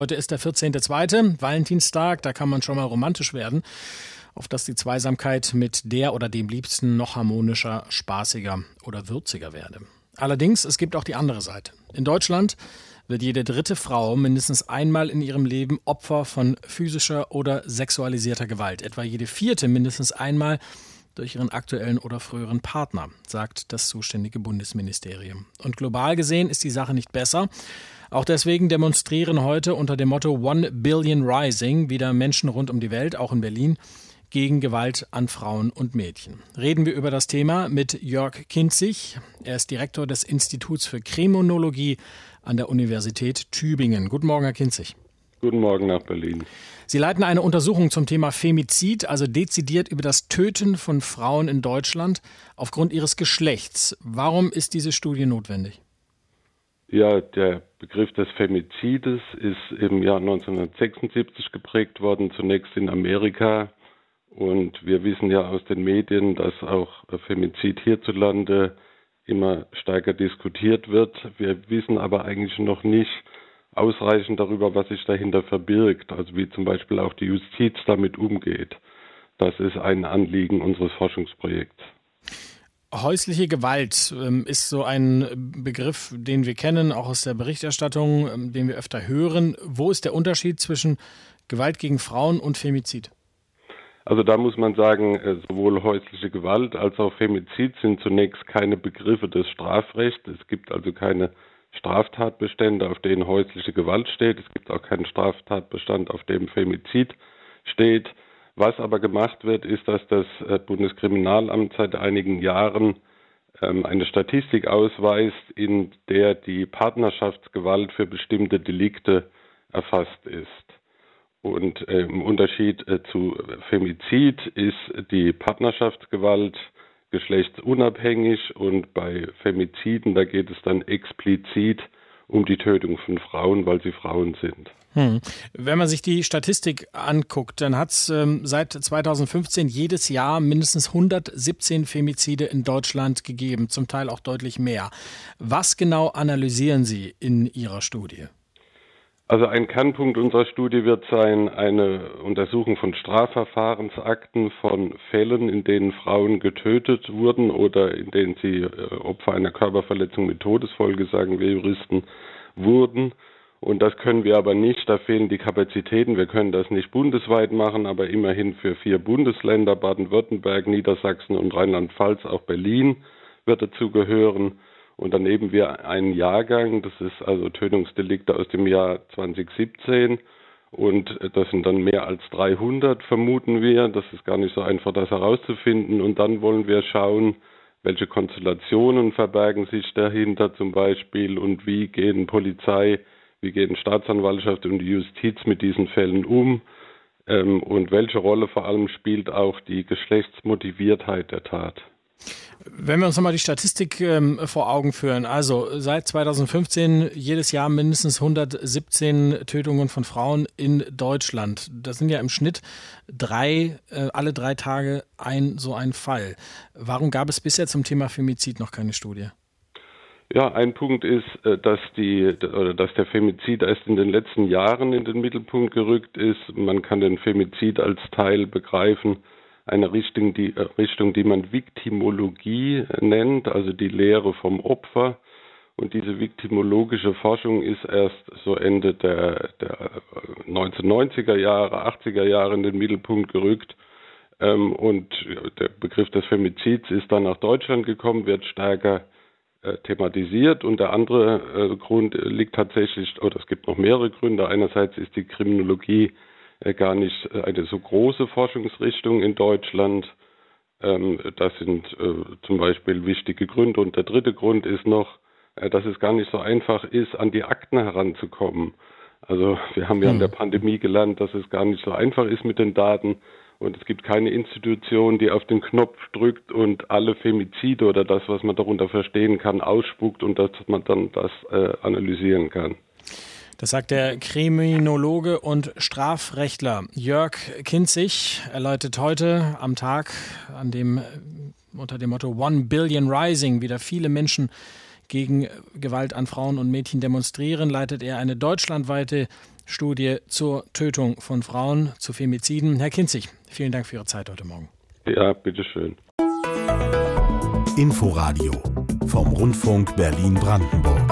Heute ist der 14.2., Valentinstag, da kann man schon mal romantisch werden, auf dass die Zweisamkeit mit der oder dem Liebsten noch harmonischer, spaßiger oder würziger werde. Allerdings, es gibt auch die andere Seite. In Deutschland wird jede dritte Frau mindestens einmal in ihrem Leben Opfer von physischer oder sexualisierter Gewalt. Etwa jede vierte mindestens einmal durch ihren aktuellen oder früheren Partner, sagt das zuständige Bundesministerium. Und global gesehen ist die Sache nicht besser. Auch deswegen demonstrieren heute unter dem Motto One Billion Rising wieder Menschen rund um die Welt, auch in Berlin, gegen Gewalt an Frauen und Mädchen. Reden wir über das Thema mit Jörg Kinzig. Er ist Direktor des Instituts für Kriminologie an der Universität Tübingen. Guten Morgen, Herr Kinzig. Guten Morgen nach Berlin. Sie leiten eine Untersuchung zum Thema Femizid, also dezidiert über das Töten von Frauen in Deutschland aufgrund ihres Geschlechts. Warum ist diese Studie notwendig? Ja, der Begriff des Femizides ist im Jahr 1976 geprägt worden, zunächst in Amerika. Und wir wissen ja aus den Medien, dass auch Femizid hierzulande immer stärker diskutiert wird. Wir wissen aber eigentlich noch nicht ausreichend darüber, was sich dahinter verbirgt, also wie zum Beispiel auch die Justiz damit umgeht. Das ist ein Anliegen unseres Forschungsprojekts. Häusliche Gewalt ähm, ist so ein Begriff, den wir kennen, auch aus der Berichterstattung, ähm, den wir öfter hören. Wo ist der Unterschied zwischen Gewalt gegen Frauen und Femizid? Also da muss man sagen, äh, sowohl häusliche Gewalt als auch Femizid sind zunächst keine Begriffe des Strafrechts. Es gibt also keine Straftatbestände, auf denen häusliche Gewalt steht. Es gibt auch keinen Straftatbestand, auf dem Femizid steht. Was aber gemacht wird, ist, dass das äh, Bundeskriminalamt seit einigen Jahren ähm, eine Statistik ausweist, in der die Partnerschaftsgewalt für bestimmte Delikte erfasst ist. Und äh, im Unterschied äh, zu Femizid ist die Partnerschaftsgewalt geschlechtsunabhängig und bei Femiziden, da geht es dann explizit um die Tötung von Frauen, weil sie Frauen sind. Hm. Wenn man sich die Statistik anguckt, dann hat es ähm, seit 2015 jedes Jahr mindestens 117 Femizide in Deutschland gegeben, zum Teil auch deutlich mehr. Was genau analysieren Sie in Ihrer Studie? Also ein Kernpunkt unserer Studie wird sein eine Untersuchung von Strafverfahrensakten von Fällen, in denen Frauen getötet wurden oder in denen sie äh, Opfer einer Körperverletzung mit Todesfolge, sagen wir Juristen, wurden. Und das können wir aber nicht, da fehlen die Kapazitäten. Wir können das nicht bundesweit machen, aber immerhin für vier Bundesländer, Baden-Württemberg, Niedersachsen und Rheinland-Pfalz, auch Berlin wird dazu gehören. Und daneben wir einen Jahrgang, das ist also Tötungsdelikte aus dem Jahr 2017. Und das sind dann mehr als 300, vermuten wir. Das ist gar nicht so einfach, das herauszufinden. Und dann wollen wir schauen, welche Konstellationen verbergen sich dahinter zum Beispiel und wie gehen Polizei wie gehen Staatsanwaltschaft und die Justiz mit diesen Fällen um ähm, und welche Rolle vor allem spielt auch die Geschlechtsmotiviertheit der Tat. Wenn wir uns nochmal die Statistik ähm, vor Augen führen, also seit 2015 jedes Jahr mindestens 117 Tötungen von Frauen in Deutschland. Das sind ja im Schnitt drei, äh, alle drei Tage ein so ein Fall. Warum gab es bisher zum Thema Femizid noch keine Studie? Ja, ein Punkt ist, äh, dass die oder dass der Femizid erst in den letzten Jahren in den Mittelpunkt gerückt ist. Man kann den Femizid als Teil begreifen einer Richtung, die äh, Richtung, die man Viktimologie nennt, also die Lehre vom Opfer. Und diese viktimologische Forschung ist erst so Ende der, der 1990er Jahre, 80er Jahre in den Mittelpunkt gerückt. Ähm, und der Begriff des Femizids ist dann nach Deutschland gekommen, wird stärker äh, thematisiert und der andere äh, Grund liegt tatsächlich, oder es gibt noch mehrere Gründe. Einerseits ist die Kriminologie äh, gar nicht äh, eine so große Forschungsrichtung in Deutschland. Ähm, das sind äh, zum Beispiel wichtige Gründe. Und der dritte Grund ist noch, äh, dass es gar nicht so einfach ist, an die Akten heranzukommen. Also wir haben ja hm. in der Pandemie gelernt, dass es gar nicht so einfach ist mit den Daten. Und es gibt keine Institution, die auf den Knopf drückt und alle Femizide oder das, was man darunter verstehen kann, ausspuckt und dass man dann das äh, analysieren kann. Das sagt der Kriminologe und Strafrechtler Jörg Kinzig. Er leitet heute am Tag, an dem unter dem Motto One Billion Rising wieder viele Menschen gegen Gewalt an Frauen und Mädchen demonstrieren, leitet er eine deutschlandweite Studie zur Tötung von Frauen, zu Femiziden. Herr Kinzig, vielen Dank für Ihre Zeit heute Morgen. Ja, bitteschön. Inforadio vom Rundfunk Berlin-Brandenburg.